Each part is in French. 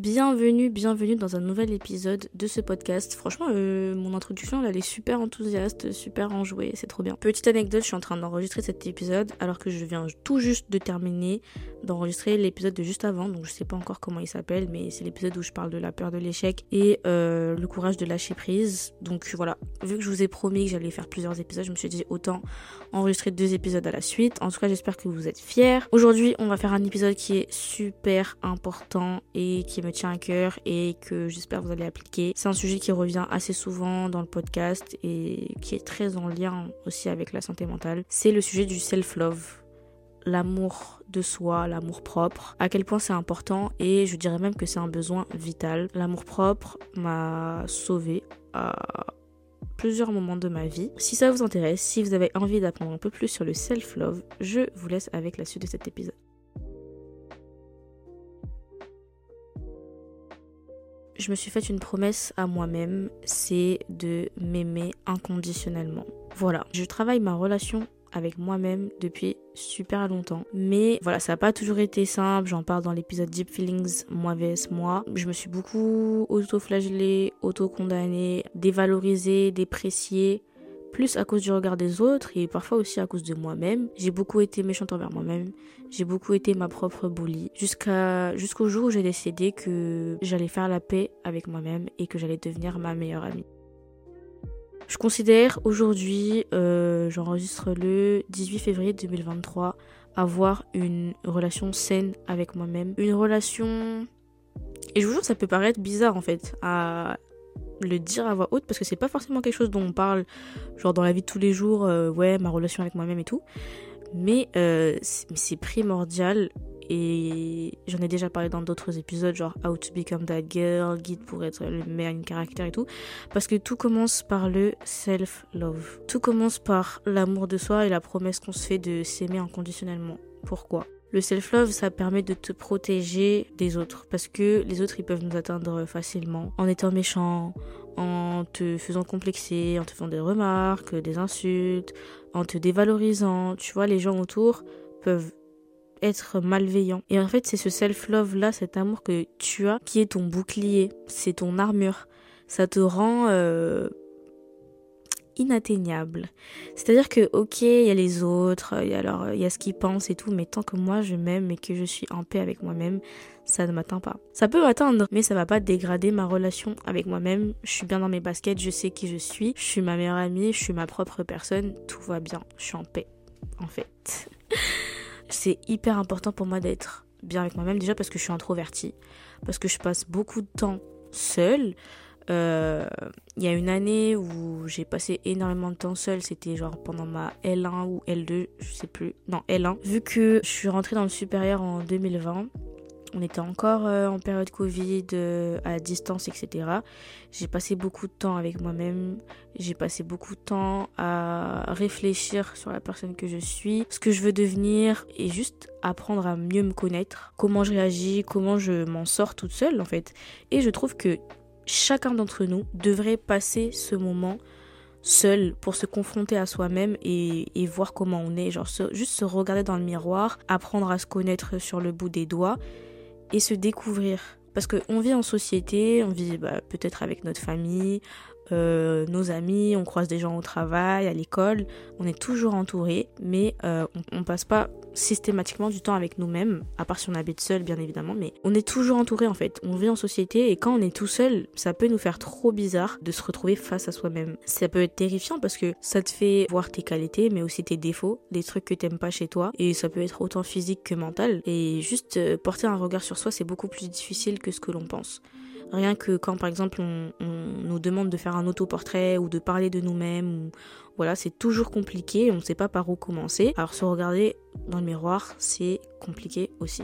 Bienvenue, bienvenue dans un nouvel épisode de ce podcast. Franchement, euh, mon introduction, elle est super enthousiaste, super enjouée, c'est trop bien. Petite anecdote, je suis en train d'enregistrer cet épisode alors que je viens tout juste de terminer d'enregistrer l'épisode de juste avant, donc je sais pas encore comment il s'appelle, mais c'est l'épisode où je parle de la peur de l'échec et euh, le courage de lâcher prise. Donc voilà, vu que je vous ai promis que j'allais faire plusieurs épisodes, je me suis dit autant enregistrer deux épisodes à la suite. En tout cas, j'espère que vous êtes fiers. Aujourd'hui, on va faire un épisode qui est super important et qui me tient à cœur et que j'espère vous allez appliquer. C'est un sujet qui revient assez souvent dans le podcast et qui est très en lien aussi avec la santé mentale. C'est le sujet du self-love l'amour de soi, l'amour propre, à quel point c'est important et je dirais même que c'est un besoin vital. L'amour propre m'a sauvé à plusieurs moments de ma vie. Si ça vous intéresse, si vous avez envie d'apprendre un peu plus sur le self-love, je vous laisse avec la suite de cet épisode. Je me suis fait une promesse à moi-même, c'est de m'aimer inconditionnellement. Voilà, je travaille ma relation avec moi-même depuis super longtemps. Mais voilà, ça n'a pas toujours été simple. J'en parle dans l'épisode Deep Feelings, moi vs moi. Je me suis beaucoup auto-flagellée, auto-condamnée, dévalorisée, dépréciée. Plus à cause du regard des autres et parfois aussi à cause de moi-même. J'ai beaucoup été méchante envers moi-même. J'ai beaucoup été ma propre bully. Jusqu'à, jusqu'au jour où j'ai décidé que j'allais faire la paix avec moi-même et que j'allais devenir ma meilleure amie. Je considère aujourd'hui, euh, j'enregistre le 18 février 2023, avoir une relation saine avec moi-même. Une relation... Et je vous jure, ça peut paraître bizarre en fait le dire à voix haute parce que c'est pas forcément quelque chose dont on parle genre dans la vie de tous les jours, euh, ouais, ma relation avec moi-même et tout. Mais euh, c'est primordial et j'en ai déjà parlé dans d'autres épisodes, genre How to Become That Girl, guide pour être le meilleur caractère et tout. Parce que tout commence par le self-love. Tout commence par l'amour de soi et la promesse qu'on se fait de s'aimer inconditionnellement. Pourquoi? Le self-love, ça permet de te protéger des autres. Parce que les autres, ils peuvent nous atteindre facilement en étant méchants, en te faisant complexer, en te faisant des remarques, des insultes, en te dévalorisant. Tu vois, les gens autour peuvent être malveillant. Et en fait, c'est ce self-love là, cet amour que tu as, qui est ton bouclier, c'est ton armure. Ça te rend euh, inatteignable. C'est-à-dire que, ok, il y a les autres, il y, il y a ce qu'ils pensent et tout, mais tant que moi je m'aime et que je suis en paix avec moi-même, ça ne m'atteint pas. Ça peut m'atteindre, mais ça va pas dégrader ma relation avec moi-même. Je suis bien dans mes baskets, je sais qui je suis, je suis ma meilleure amie, je suis ma propre personne, tout va bien, je suis en paix, en fait. c'est hyper important pour moi d'être bien avec moi-même déjà parce que je suis introvertie, parce que je passe beaucoup de temps seule. Euh, il y a une année où j'ai passé énormément de temps seule, c'était genre pendant ma L1 ou L2, je sais plus, non L1. Vu que je suis rentrée dans le supérieur en 2020, on était encore euh, en période Covid, euh, à distance, etc. J'ai passé beaucoup de temps avec moi-même. J'ai passé beaucoup de temps à réfléchir sur la personne que je suis, ce que je veux devenir et juste apprendre à mieux me connaître, comment je réagis, comment je m'en sors toute seule en fait. Et je trouve que chacun d'entre nous devrait passer ce moment seul pour se confronter à soi-même et, voir comment on est. Genre juste se regarder dans le miroir, apprendre à se connaître sur le bout des doigts et se découvrir. Parce qu'on vit en société, on vit bah, peut-être avec notre famille, euh, nos amis, on croise des gens au travail, à l'école, on est toujours entouré, mais euh, on, on, passe pas systématiquement du temps avec nous-mêmes, à part si on habite seul bien évidemment, mais on est toujours entouré en fait. On vit en société et quand on est tout seul, ça peut nous faire trop bizarre de se retrouver face à soi-même. Ça peut être terrifiant parce que ça te fait voir tes qualités, mais aussi tes défauts, des trucs que t'aimes pas chez toi, et ça peut être autant physique que mental. Et juste euh, porter un regard sur soi, c'est beaucoup plus difficile que ce que l'on pense. Rien que quand par exemple on, nous demande de faire un autoportrait ou de parler de nous-mêmes, voilà, c'est toujours compliqué, on ne sait pas par où commencer. Alors se regarder dans le miroir, c'est compliqué aussi.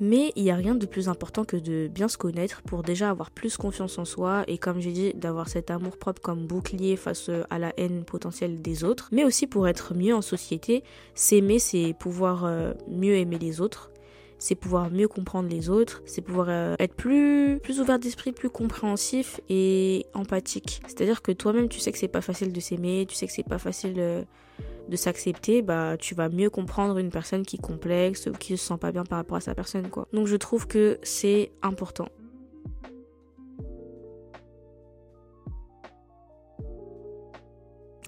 Mais il n'y a rien de plus important que de bien se connaître pour déjà avoir plus confiance en soi et comme j'ai dit, d'avoir cet amour propre comme bouclier face à la haine potentielle des autres. Mais aussi pour être mieux en société, s'aimer, c'est pouvoir euh, mieux aimer les autres c'est pouvoir mieux comprendre les autres, c'est pouvoir euh, être plus, plus ouvert d'esprit, plus compréhensif et empathique. C'est-à-dire que toi-même, tu sais que c'est pas facile de s'aimer, tu sais que c'est pas facile euh, de s'accepter, bah tu vas mieux comprendre une personne qui est complexe ou qui se sent pas bien par rapport à sa personne, quoi. Donc je trouve que c'est important.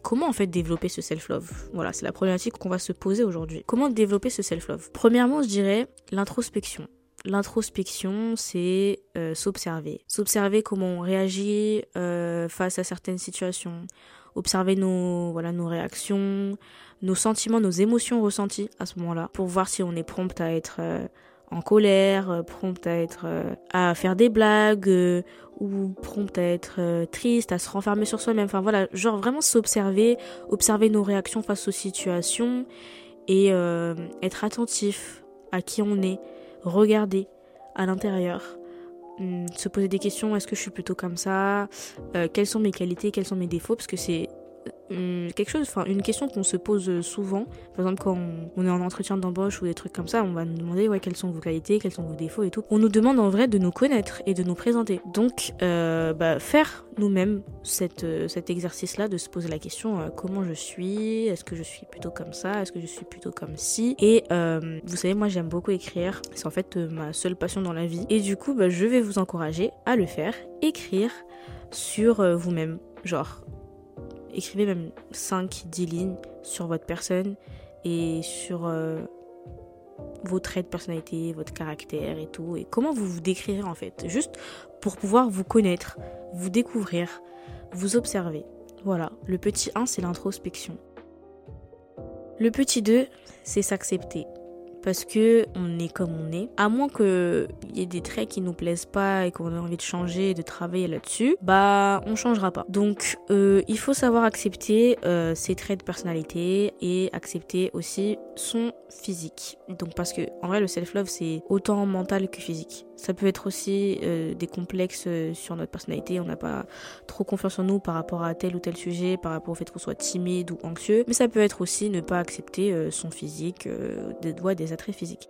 Comment en fait développer ce self-love? Voilà, c'est la problématique qu'on va se poser aujourd'hui. Comment développer ce self-love? Premièrement, je dirais l'introspection. L'introspection, c'est euh, s'observer. S'observer comment on réagit euh, face à certaines situations. Observer nos, voilà, nos réactions, nos sentiments, nos émotions ressenties à ce moment-là, pour voir si on est prompt à être euh, en colère, euh, prompte à être euh, à faire des blagues euh, ou prompte à être triste, à se renfermer sur soi-même. Enfin voilà, genre vraiment s'observer, observer nos réactions face aux situations et être attentif à qui on est, regarder à l'intérieur, hum, se poser des questions, est-ce que je suis plutôt comme ça, quelles sont mes qualités, quels sont mes défauts, parce que c'est quelque chose, enfin une question qu'on se pose souvent. Par exemple, quand on, est en entretien d'embauche ou des trucs comme ça, on va nous demander ouais quelles sont vos qualités, quels sont vos défauts et tout. On nous demande en vrai de nous connaître et de nous présenter. Donc, euh, bah, faire nous-mêmes euh, cet exercice-là de se poser la question euh, comment je suis, est-ce que je suis plutôt comme ça, est-ce que je suis plutôt comme ci. Et vous savez, moi j'aime beaucoup écrire. C'est en fait ma seule passion dans la vie. Et du coup, bah, je vais vous encourager à le faire, écrire sur vous-même. Genre, écrivez même 5-10 lignes sur votre personne et sur euh, vos traits de personnalité, votre caractère et tout, et comment vous vous décrirez en fait, juste pour pouvoir vous connaître, vous découvrir, vous observer. Voilà, le petit 1 c'est l'introspection. Le petit 2 c'est s'accepter parce que on est comme on est. À moins qu'il y ait des traits qui nous plaisent pas et qu'on ait envie de changer et de travailler là-dessus, bah on changera pas. Donc euh, il faut savoir accepter euh, ses traits de personnalité et accepter aussi son physique. Donc parce que en vrai le self-love c'est autant mental que physique. Ça peut être aussi euh, des complexes euh, sur notre personnalité, on n'a pas trop confiance en nous par rapport à tel ou tel sujet, par rapport au fait qu'on soit timide ou anxieux, mais ça peut être aussi ne pas accepter euh, son physique, des doigts, des attraits physiques.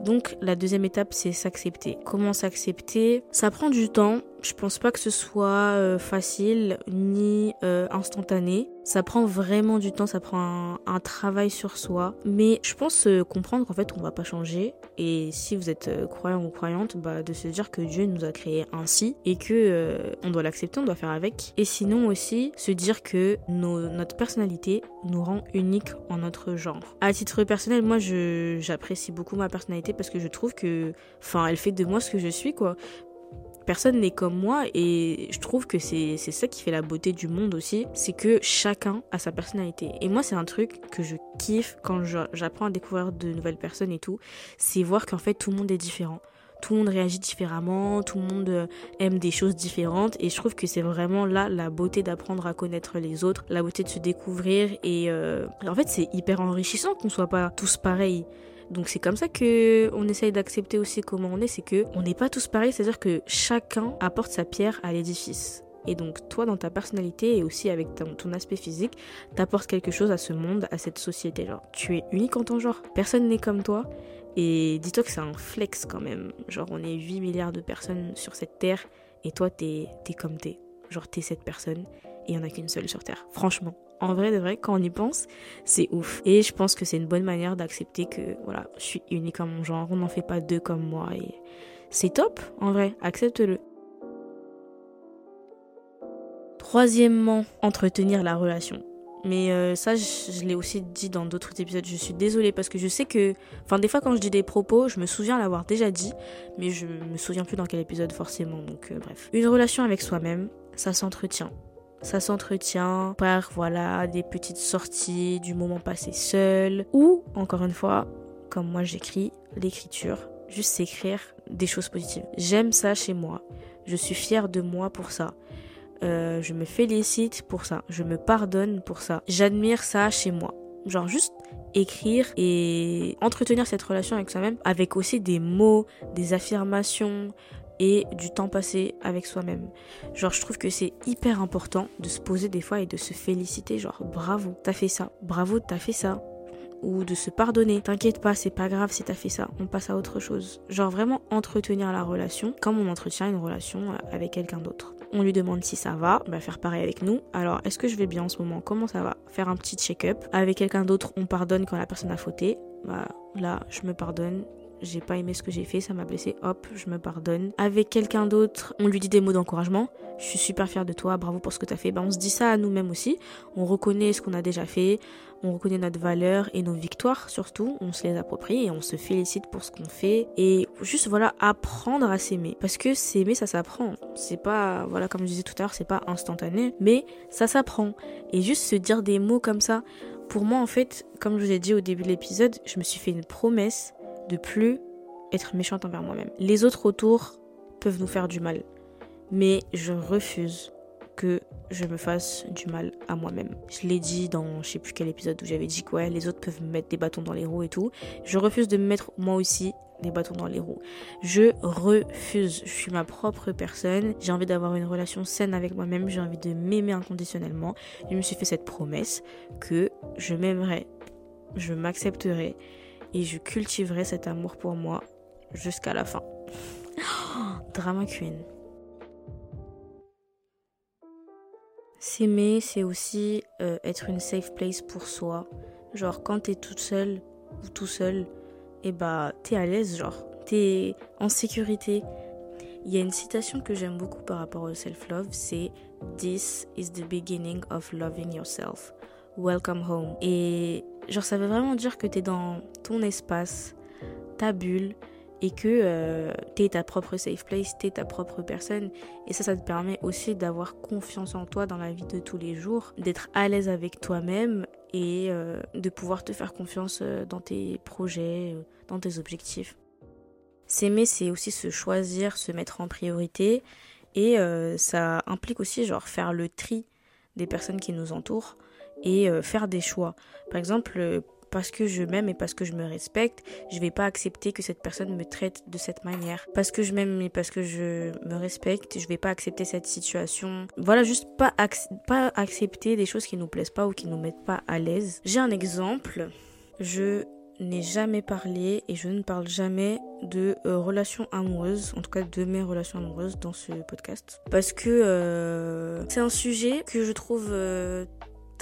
Donc la deuxième étape, c'est s'accepter. Comment s'accepter? Ça prend du temps. Je pense pas que ce soit euh, facile ni euh, instantané. Ça prend vraiment du temps, ça prend un, travail sur soi. Mais je pense euh, comprendre qu'en fait on va pas changer. Et si vous êtes croyant ou croyante, bah, de se dire que Dieu nous a créés ainsi et que on doit l'accepter, on doit faire avec. Et sinon aussi se dire que notre personnalité nous rend unique en notre genre. À titre personnel, moi j'apprécie beaucoup ma personnalité parce que je trouve que, enfin, elle fait de moi ce que je suis quoi personne n'est comme moi et je trouve que c'est ça qui fait la beauté du monde aussi, c'est que chacun a sa personnalité. Et moi c'est un truc que je kiffe quand j'apprends à découvrir de nouvelles personnes et tout, c'est voir qu'en fait tout le monde est différent. Tout le monde réagit différemment, tout le monde euh, aime des choses différentes et je trouve que c'est vraiment là la beauté d'apprendre à connaître les autres, la beauté de se découvrir et euh, en fait c'est hyper enrichissant qu'on soit pas tous pareils. Donc c'est comme ça que on essaye d'accepter aussi comment on est, c'est que on n'est pas tous pareils, c'est-à-dire que chacun apporte sa pierre à l'édifice. Et donc toi dans ta personnalité et aussi avec ton, aspect physique, t'apportes quelque chose à ce monde, à cette société. Genre tu es unique en ton genre. Personne n'est comme toi. Et dis-toi que c'est un flex quand même. Genre on est 8 milliards de personnes sur cette terre et toi t'es es comme t'es. Genre t'es cette personne et il n'y en a qu'une seule sur terre. Franchement en vrai de vrai, quand on y pense, c'est ouf. Et je pense que c'est une bonne manière d'accepter que voilà, je suis unique en mon genre, on n'en fait pas deux comme moi c'est top, en vrai, accepte-le. Troisièmement, entretenir la relation. Mais euh, ça, je, l'ai aussi dit dans d'autres épisodes. Je suis désolée parce que je sais que, enfin, des fois quand je dis des propos, je me souviens l'avoir déjà dit, mais je me souviens plus dans quel épisode forcément. Donc euh, bref, une relation avec soi-même, ça s'entretient. Ça s'entretient par voilà des petites sorties, du moment passé seul ou encore une fois, comme moi j'écris, l'écriture, juste écrire des choses positives. J'aime ça chez moi. Je suis fière de moi pour ça. Euh, je me félicite pour ça. Je me pardonne pour ça. J'admire ça chez moi. Genre juste écrire et entretenir cette relation avec soi-même avec aussi des mots, des affirmations, et du temps passé avec soi-même. Genre, je trouve que c'est hyper important de se poser des fois et de se féliciter. Genre, bravo, t'as fait ça. Bravo, t'as fait ça. Ou de se pardonner. T'inquiète pas, c'est pas grave si t'as fait ça. On passe à autre chose. Genre, vraiment entretenir la relation comme on entretient une relation avec quelqu'un d'autre. On lui demande si ça va, va faire pareil avec nous. Alors, est-ce que je vais bien en ce moment? Comment ça va? Faire un petit check-up. Avec quelqu'un d'autre, on pardonne quand la personne a fauté. Bah, là, je me pardonne j'ai pas aimé ce que j'ai fait, ça m'a blessé, hop, je me pardonne. Avec quelqu'un d'autre, on lui dit des mots d'encouragement. Je suis super fière de toi, bravo pour ce que tu as fait. Bah, on se dit ça à nous-mêmes aussi. On reconnaît ce qu'on a déjà fait, on reconnaît notre valeur et nos victoires surtout. On se les approprie et on se félicite pour ce qu'on fait. Et juste voilà, apprendre à s'aimer. Parce que s'aimer, ça s'apprend. C'est pas, voilà, comme je disais tout à l'heure, c'est pas instantané, mais ça s'apprend. Et juste se dire des mots comme ça. Pour moi, en fait, comme je vous ai dit au début de l'épisode, je me suis fait une promesse de plus être méchante envers moi-même. Les autres autour peuvent nous faire du mal, mais je refuse que je me fasse du mal à moi-même. Je l'ai dit dans je sais plus quel épisode où j'avais dit quoi, les autres peuvent me mettre des bâtons dans les roues et tout. Je refuse de me mettre moi aussi des bâtons dans les roues. Je refuse. Je suis ma propre personne. J'ai envie d'avoir une relation saine avec moi-même. J'ai envie de m'aimer inconditionnellement. Je me suis fait cette promesse que je m'aimerai, je m'accepterai et je cultiverai cet amour pour moi jusqu'à la fin. drama Queen. S'aimer, c'est aussi euh, être une safe place pour soi. Genre, quand t'es toute seule ou tout seul, et eh bah, t'es à l'aise, genre, t'es en sécurité. Il y a une citation que j'aime beaucoup par rapport au self-love, c'est This is the beginning of loving yourself. Welcome home. Et Genre, ça veut vraiment dire que tu es dans ton espace, ta bulle, et que euh, tu es ta propre safe place, tu es ta propre personne. Et ça, ça te permet aussi d'avoir confiance en toi dans la vie de tous les jours, d'être à l'aise avec toi-même et euh, de pouvoir te faire confiance euh, dans tes projets, dans tes objectifs. S'aimer, c'est aussi se choisir, se mettre en priorité. Et ça implique aussi, genre, faire le tri des personnes qui nous entourent et euh, faire des choix. Par exemple, euh, parce que je m'aime et parce que je me respecte, je vais pas accepter que cette personne me traite de cette manière. Parce que je m'aime et parce que je me respecte, je vais pas accepter cette situation. Voilà, juste pas, pas accepter des choses qui nous plaisent pas ou qui nous mettent pas à l'aise. J'ai un exemple. Je n'ai jamais parlé et je ne parle jamais de euh, relations amoureuses, en tout cas de mes relations amoureuses dans ce podcast. Parce que c'est un sujet que je trouve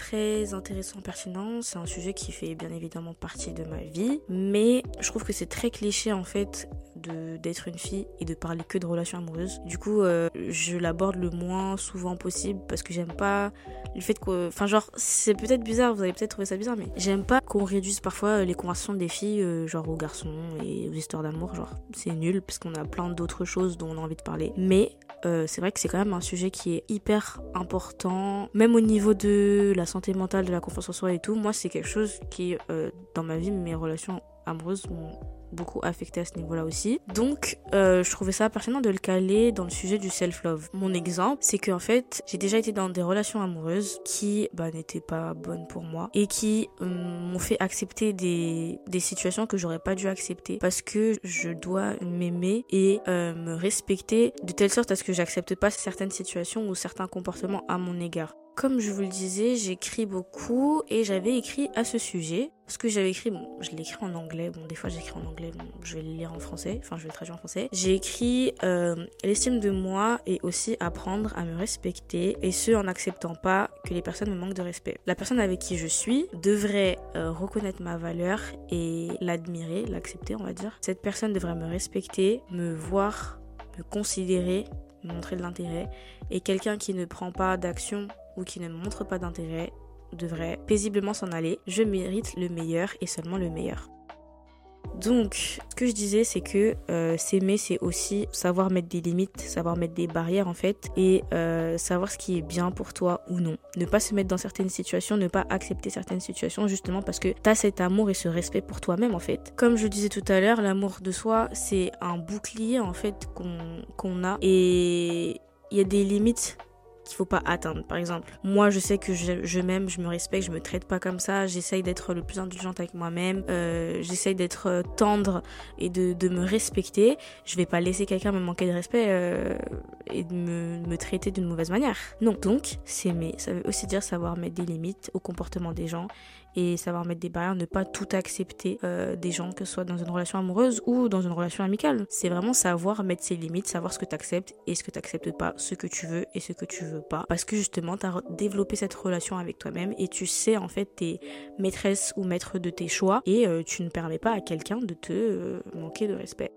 très intéressant, pertinent. C'est un sujet qui fait bien évidemment partie de ma vie, mais je trouve que c'est très cliché en fait d'être une fille et de parler que de relations amoureuses. Du coup, euh, je l'aborde le moins souvent possible parce que j'aime pas le fait que, enfin genre, c'est peut-être bizarre, vous allez peut-être trouver ça bizarre, mais j'aime pas qu'on réduise parfois les conversations des filles euh, genre aux garçons et aux histoires d'amour. Genre, c'est nul parce qu'on a plein d'autres choses dont on a envie de parler. Mais euh, c'est vrai que c'est quand même un sujet qui est hyper important, même au niveau de la santé mentale, de la confiance en soi et tout. Moi, c'est quelque chose qui, euh, dans ma vie, mes relations amoureuses m'ont beaucoup affecté à ce niveau-là aussi. Donc, euh, je trouvais ça pertinent de le caler dans le sujet du self-love. Mon exemple, c'est qu'en fait, j'ai déjà été dans des relations amoureuses qui bah, n'étaient pas bonnes pour moi et qui m'ont fait accepter des, des situations que j'aurais pas dû accepter parce que je dois m'aimer et euh, me respecter de telle sorte à ce que j'accepte pas certaines situations ou certains comportements à mon égard. Comme je vous le disais, j'écris beaucoup et j'avais écrit à ce sujet. Ce que j'avais écrit, bon, je l'ai écrit en anglais. Bon, des fois j'écris en anglais, bon, je vais le lire en français. Enfin, je vais le traduire en français. J'ai écrit euh, l'estime de moi et aussi apprendre à me respecter et ce en n'acceptant pas que les personnes me manquent de respect. La personne avec qui je suis devrait euh, reconnaître ma valeur et l'admirer, l'accepter, on va dire. Cette personne devrait me respecter, me voir, me considérer, me montrer de l'intérêt. Et quelqu'un qui ne prend pas d'action qui ne montre pas d'intérêt devrait paisiblement s'en aller. Je mérite le meilleur et seulement le meilleur. Donc, ce que je disais, c'est que euh, s'aimer, c'est aussi savoir mettre des limites, savoir mettre des barrières en fait, et euh, savoir ce qui est bien pour toi ou non. Ne pas se mettre dans certaines situations, ne pas accepter certaines situations, justement parce que tu as cet amour et ce respect pour toi-même en fait. Comme je disais tout à l'heure, l'amour de soi, c'est un bouclier en fait qu'on a, et il y a des limites qu'il faut pas atteindre. Par exemple, moi je sais que je, m'aime, je me respecte, je me traite pas comme ça, j'essaye d'être le plus indulgente avec moi-même, euh, j'essaye d'être euh, tendre et de, de, me respecter. Je vais pas laisser quelqu'un me manquer de respect euh, et de me, me traiter d'une mauvaise manière. Non, donc s'aimer, ça veut aussi dire savoir mettre des limites au comportement des gens et savoir mettre des barrières, ne pas tout accepter euh, des gens, que ce soit dans une relation amoureuse ou dans une relation amicale. C'est vraiment savoir mettre ses limites, savoir ce que tu acceptes et ce que tu acceptes pas, ce que tu veux et ce que tu veux pas. Parce que justement, tu as développé cette relation avec toi-même et tu sais en fait tes maîtresses ou maîtres de tes choix et euh, tu ne permets pas à quelqu'un de te euh, manquer de respect.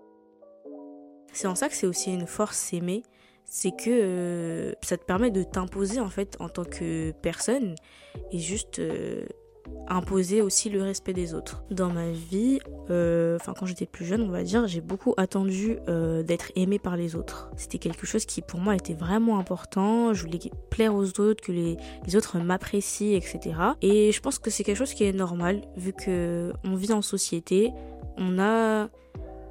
C'est en ça que c'est aussi une force s'aimer, c'est que ça te permet de t'imposer en fait en tant que personne et juste imposer aussi le respect des autres. Dans ma vie, euh, enfin quand j'étais plus jeune, on va dire, j'ai beaucoup attendu euh, d'être aimée par les autres. C'était quelque chose qui pour moi était vraiment important. Je voulais plaire aux autres, que les, les autres m'apprécient, etc. Et je pense que c'est quelque chose qui est normal vu que on vit en société. On a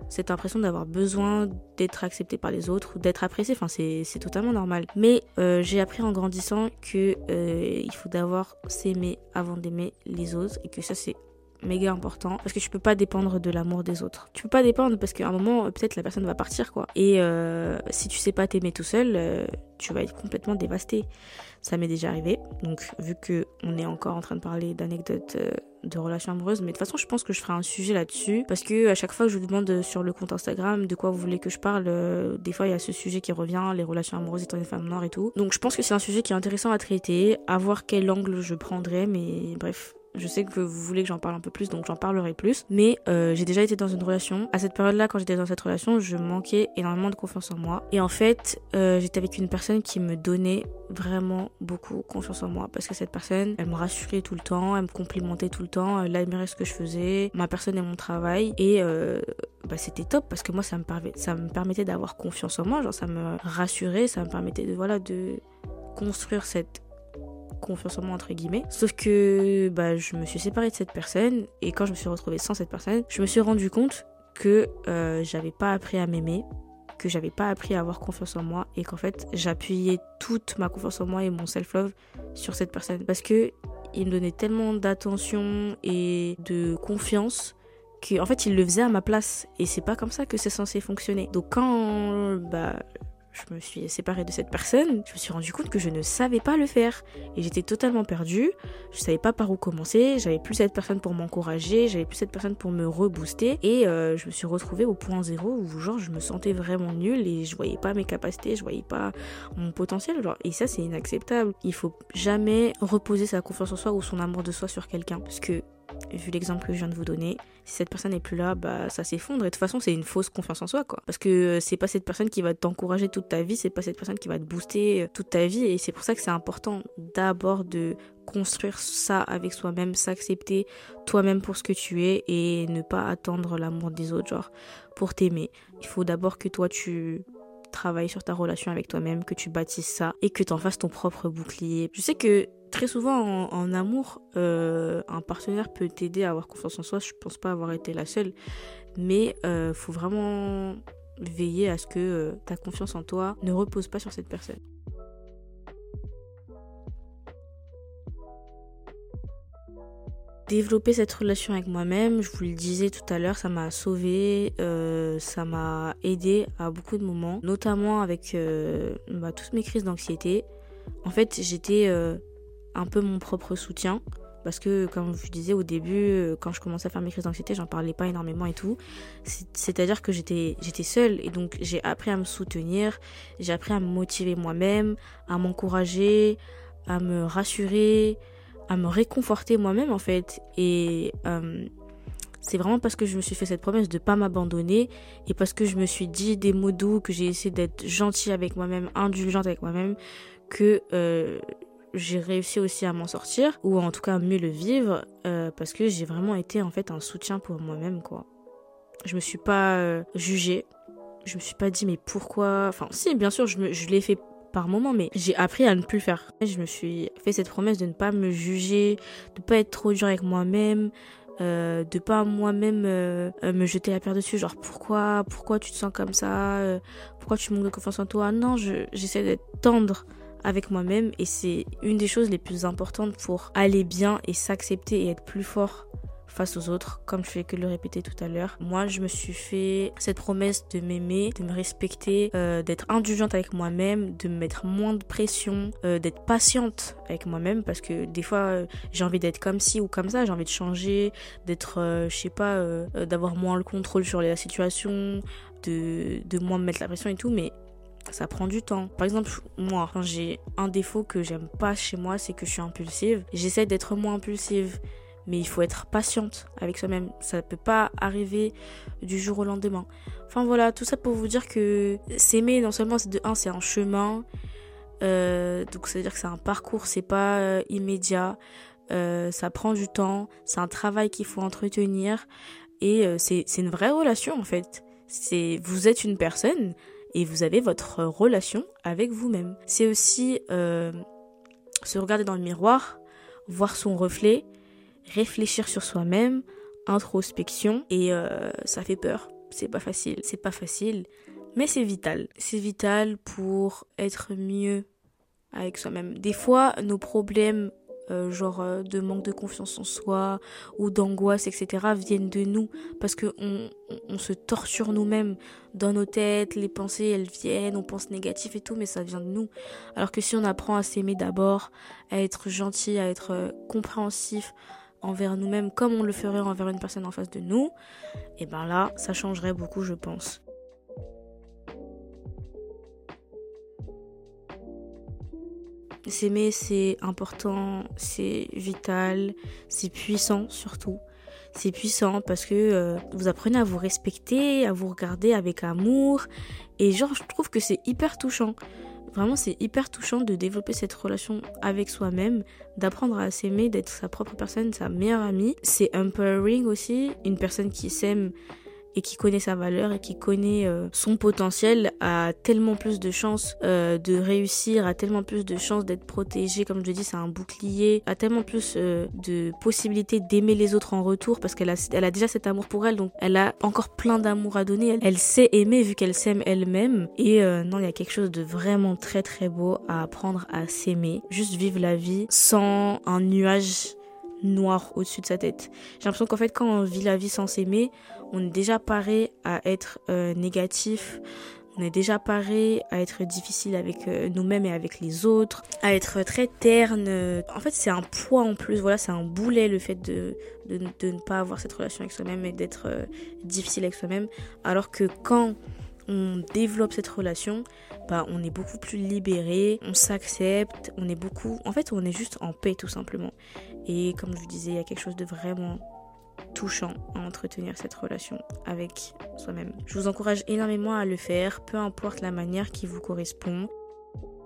cette impression d'avoir besoin d'être accepté par les autres ou d'être apprécié. Enfin, c'est totalement normal. Mais euh, j'ai appris en grandissant que euh, il faut d'abord s'aimer avant d'aimer les autres et que ça c'est méga important parce que tu peux pas dépendre de l'amour des autres. Tu peux pas dépendre parce qu'à un moment peut-être la personne va partir quoi. Et euh, si tu sais pas t'aimer tout seul, tu vas être complètement dévasté. Ça m'est déjà arrivé. Donc vu que on est encore en train de parler d'anecdotes euh, de relations amoureuses, mais de toute façon je pense que je ferai un sujet là-dessus parce que à chaque fois que je vous demande sur le compte Instagram de quoi vous voulez que je parle, euh, des fois il y a ce sujet qui revient, les relations amoureuses étant des femmes noires et tout. Donc je pense que c'est un sujet qui est intéressant à traiter, à voir quel angle je prendrai, mais bref, je sais que vous voulez que j'en parle un peu plus, donc j'en parlerai plus. Mais euh, j'ai déjà été dans une relation. À cette période-là, quand j'étais dans cette relation, je manquais énormément de confiance en moi. Et en fait, euh, j'étais avec une personne qui me donnait vraiment beaucoup confiance en moi. Parce que cette personne, elle me rassurait tout le temps, elle me complimentait tout le temps, elle admirait ce que je faisais, ma personne et mon travail. Et euh, bah, c'était top parce que moi, ça me, ça me permettait d'avoir confiance en moi. Genre, ça me rassurait, ça me permettait de, voilà, de construire cette confiance en moi entre guillemets. Sauf que bah, je me suis séparée de cette personne et quand je me suis retrouvée sans cette personne, je me suis rendu compte que euh, j'avais pas appris à m'aimer, que j'avais pas appris à avoir confiance en moi et qu'en fait j'appuyais toute ma confiance en moi et mon self-love sur cette personne parce que il me donnait tellement d'attention et de confiance qu'en fait il le faisait à ma place et c'est pas comme ça que c'est censé fonctionner. Donc quand bah je me suis séparée de cette personne, je me suis rendu compte que je ne savais pas le faire. Et j'étais totalement perdue, je savais pas par où commencer, j'avais plus cette personne pour m'encourager, j'avais plus cette personne pour me rebooster. Et euh, je me suis retrouvée au point zéro où genre je me sentais vraiment nulle et je voyais pas mes capacités, je voyais pas mon potentiel. Et ça c'est inacceptable. Il faut jamais reposer sa confiance en soi ou son amour de soi sur quelqu'un. Parce que vu l'exemple que je viens de vous donner, si cette personne n'est plus là, bah ça s'effondre. Et de toute façon, c'est une fausse confiance en soi. Parce que euh, c'est pas cette personne qui va t'encourager toute ta vie, c'est pas cette personne qui va te booster euh, toute ta vie. Et c'est pour ça que c'est important d'abord de construire ça avec soi-même, s'accepter toi-même pour ce que tu es et ne pas attendre l'amour des autres, genre pour t'aimer. Il faut d'abord que toi tu travailles sur ta relation avec toi-même, que tu bâtisses ça et que tu en fasses ton propre bouclier. Je sais que très souvent en, amour, euh, un partenaire peut t'aider à avoir confiance en soi. Je pense pas avoir été la seule, mais euh, faut vraiment veiller à ce que euh, ta confiance en toi ne repose pas sur cette personne. Développer cette relation avec moi-même, je vous le disais tout à l'heure, ça m'a sauvé, ça m'a aidé à beaucoup de moments, notamment avec bah, toutes mes crises d'anxiété. En fait, j'étais un peu mon propre soutien. Parce que, comme je disais au début, euh, quand je commençais à faire mes crises d'anxiété, j'en parlais pas énormément et tout. C'est-à-dire que j'étais, seule et donc j'ai appris à me soutenir, j'ai appris à me motiver moi-même, à m'encourager, à me rassurer, à me réconforter moi-même en fait. Et euh, c'est vraiment parce que je me suis fait cette promesse de pas m'abandonner et parce que je me suis dit des mots doux, que j'ai essayé d'être gentille avec moi-même, indulgente avec moi-même, que euh, j'ai réussi aussi à m'en sortir ou en tout cas mieux le vivre euh, parce que j'ai vraiment été en fait un soutien pour moi-même quoi. Je me suis pas euh, jugée, je me suis pas dit mais pourquoi? Enfin si bien sûr je, je l'ai fait par moment mais j'ai appris à ne plus le faire. Je me suis fait cette promesse de ne pas me juger, de pas être trop dur avec moi-même. Euh, de pas moi-même euh, me jeter la pierre dessus genre pourquoi? Pourquoi tu te sens comme ça? Pourquoi tu manques de confiance en toi? Non j'essaie d'être tendre avec moi-même et c'est une des choses les plus importantes pour aller bien et s'accepter et être plus fort face aux autres, comme je fais que le répéter tout à l'heure. Moi, je me suis fait cette promesse de m'aimer, de me respecter, euh, d'être indulgente avec moi-même, de me mettre moins de pression, euh, d'être patiente avec moi-même parce que des fois, euh, j'ai envie d'être comme ci ou comme ça, j'ai envie de changer, d'être, je sais pas, d'avoir moins le contrôle sur la situation, de, de moins me mettre la pression et tout, mais ça prend du temps. Par exemple, moi, j'ai un défaut que j'aime pas chez moi, c'est que je suis impulsive. J'essaie d'être moins impulsive mais il faut être patiente avec soi-même. Ça ne peut pas arriver du jour au lendemain. Enfin voilà, tout ça pour vous dire que s'aimer, non seulement c'est de un, c'est un chemin, euh, donc ça veut dire que c'est un parcours, c'est pas euh, immédiat, euh, ça prend du temps, c'est un travail qu'il faut entretenir et c'est une vraie relation en fait. Vous êtes une personne et vous avez votre relation avec vous-même. C'est aussi se regarder dans le miroir, voir son reflet réfléchir sur soi-même, introspection et euh, ça fait peur. C'est pas facile, c'est pas facile, mais c'est vital. C'est vital pour être mieux avec soi-même. Des fois, nos problèmes euh, genre euh, de manque de confiance en soi ou d'angoisse, etc., viennent de nous parce que on, on, se torture nous-mêmes dans nos têtes, les pensées elles viennent, on pense négatif et tout, mais ça vient de nous. Alors que si on apprend à s'aimer d'abord, à être gentil, à être compréhensif, envers nous-mêmes comme on le ferait envers une personne en face de nous, et ben là, ça changerait beaucoup, je pense. S'aimer, c'est important, c'est vital, c'est puissant surtout. C'est puissant parce que euh, vous apprenez à vous respecter, à vous regarder avec amour. Et genre, je trouve que c'est hyper touchant. Vraiment, c'est hyper touchant de développer cette relation avec soi-même, d'apprendre à s'aimer, d'être sa propre personne, sa meilleure amie. C'est empowering aussi, une personne qui s'aime et qui connaît sa valeur et qui connaît euh, son potentiel a tellement plus de chances euh, de réussir, a tellement plus de chances d'être protégée, comme je dis, c'est un bouclier, a tellement plus euh, de possibilités d'aimer les autres en retour parce qu'elle a, elle a déjà cet amour pour elle, donc elle a encore plein d'amour à donner. Elle, elle sait aimer vu qu'elle s'aime elle-même. Et non, il y a quelque chose de vraiment très très beau à apprendre à s'aimer, juste vivre la vie sans un nuage noir au-dessus de sa tête. J'ai l'impression qu'en fait, quand on vit la vie sans s'aimer, on est déjà paré à être euh, négatif, on est déjà paré à être difficile avec euh, nous-mêmes et avec les autres, à être très terne. En fait, c'est un poids en plus, voilà, c'est un boulet le fait de, de, ne pas avoir cette relation avec soi-même et d'être euh, difficile avec soi-même. Alors que quand on développe cette relation, bah, on est beaucoup plus libéré, on s'accepte, on est beaucoup. En fait, on est juste en paix tout simplement. Et comme je vous disais, il y a quelque chose de vraiment touchant à entretenir cette relation avec soi-même. Je vous encourage énormément à le faire, peu importe la manière qui vous correspond.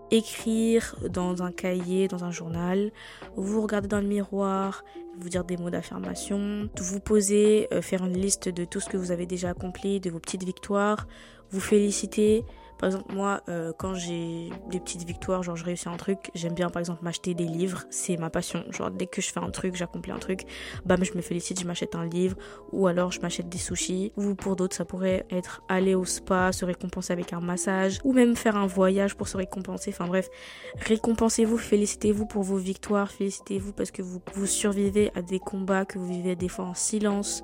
Écrire dans un cahier, dans un journal, vous regarder dans le miroir, vous dire des mots d'affirmation, vous poser, euh, faire une liste de tout ce que vous avez déjà accompli, de vos petites victoires, vous féliciter, par exemple, moi, euh, quand j'ai des petites victoires, genre je réussis un truc, j'aime bien par exemple m'acheter des livres, c'est ma passion. Genre dès que je fais un truc, j'accomplis un truc, bam, je me félicite, je m'achète un livre, ou alors je m'achète des sushis, ou pour d'autres, ça pourrait être aller au spa, se récompenser avec un massage, ou même faire un voyage pour se récompenser. Enfin bref, récompensez-vous, félicitez-vous pour vos victoires, félicitez-vous parce que vous, vous survivez à des combats que vous vivez des fois en silence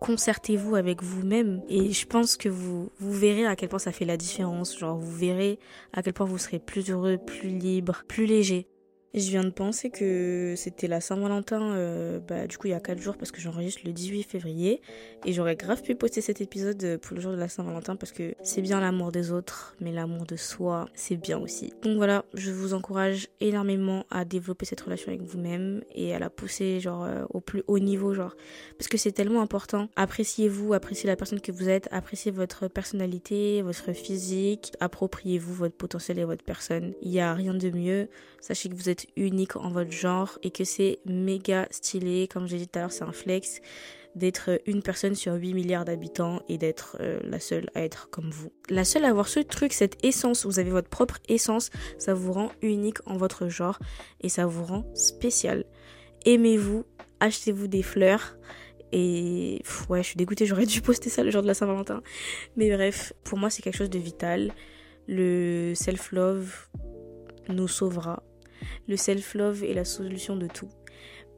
concertez-vous avec vous-même et je pense que vous vous verrez à quel point ça fait la différence. Genre vous verrez à quel point vous serez plus heureux, plus libre, plus léger. Je viens de penser que c'était la Saint-Valentin, euh, bah, du coup il y a 4 jours parce que j'enregistre le 18 février et j'aurais grave pu poster cet épisode pour le jour de la Saint-Valentin parce que c'est bien l'amour des autres mais l'amour de soi c'est bien aussi. Donc voilà, je vous encourage énormément à développer cette relation avec vous-même et à la pousser genre euh, au plus haut niveau genre parce que c'est tellement important. Appréciez-vous, appréciez la personne que vous êtes, appréciez votre personnalité, votre physique, appropriez-vous votre potentiel et votre personne. Il n'y a rien de mieux. Sachez que vous êtes unique en votre genre et que c'est méga stylé. Comme j'ai dit tout à l'heure, c'est un flex d'être une personne sur 8 milliards d'habitants et d'être euh, la seule à être comme vous. La seule à avoir ce truc, cette essence, vous avez votre propre essence, ça vous rend unique en votre genre et ça vous rend spécial. Aimez-vous, achetez-vous des fleurs. Et ouais, je suis dégoûtée, j'aurais dû poster ça le jour de la Saint-Valentin. Mais bref, pour moi, c'est quelque chose de vital. Le self-love, nous sauvera. Le self-love est la solution de tout.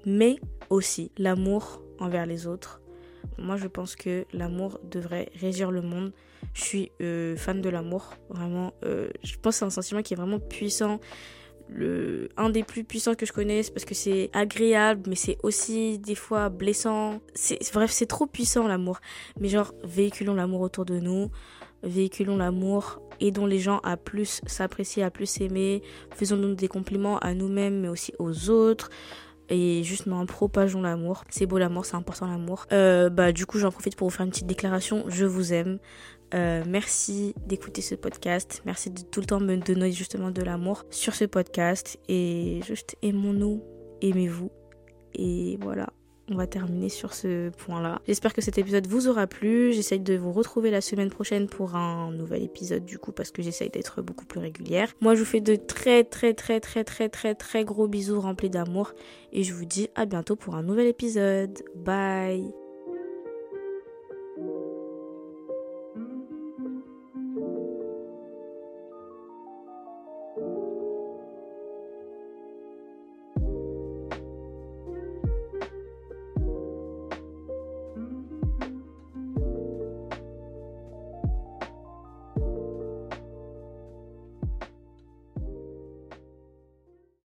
Mais aussi l'amour envers les autres. Moi, je pense que l'amour devrait régir le monde. Je suis euh, fan de l'amour, vraiment. Euh, je pense que c'est un sentiment qui est vraiment puissant. Le, un des plus puissants que je connaisse parce que c'est agréable mais c'est aussi des fois blessant bref c'est trop puissant l'amour mais genre véhiculons l'amour autour de nous véhiculons l'amour aidons les gens à plus s'apprécier à plus s'aimer faisons-nous des compliments à nous-mêmes mais aussi aux autres et justement propageons l'amour. C'est beau l'amour, c'est important l'amour. Euh, bah du coup j'en profite pour vous faire une petite déclaration. Je vous aime. Euh, merci d'écouter ce podcast. Merci de tout le temps me donner justement de l'amour sur ce podcast. Et juste aimons-nous, aimez-vous. Et voilà on va terminer sur ce point-là. J'espère que cet épisode vous aura plu. J'essaye de vous retrouver la semaine prochaine pour un nouvel épisode du coup parce que j'essaye d'être beaucoup plus régulière. Moi je vous fais de très très très très très très très gros bisous remplis d'amour et je vous dis à bientôt pour un nouvel épisode. Bye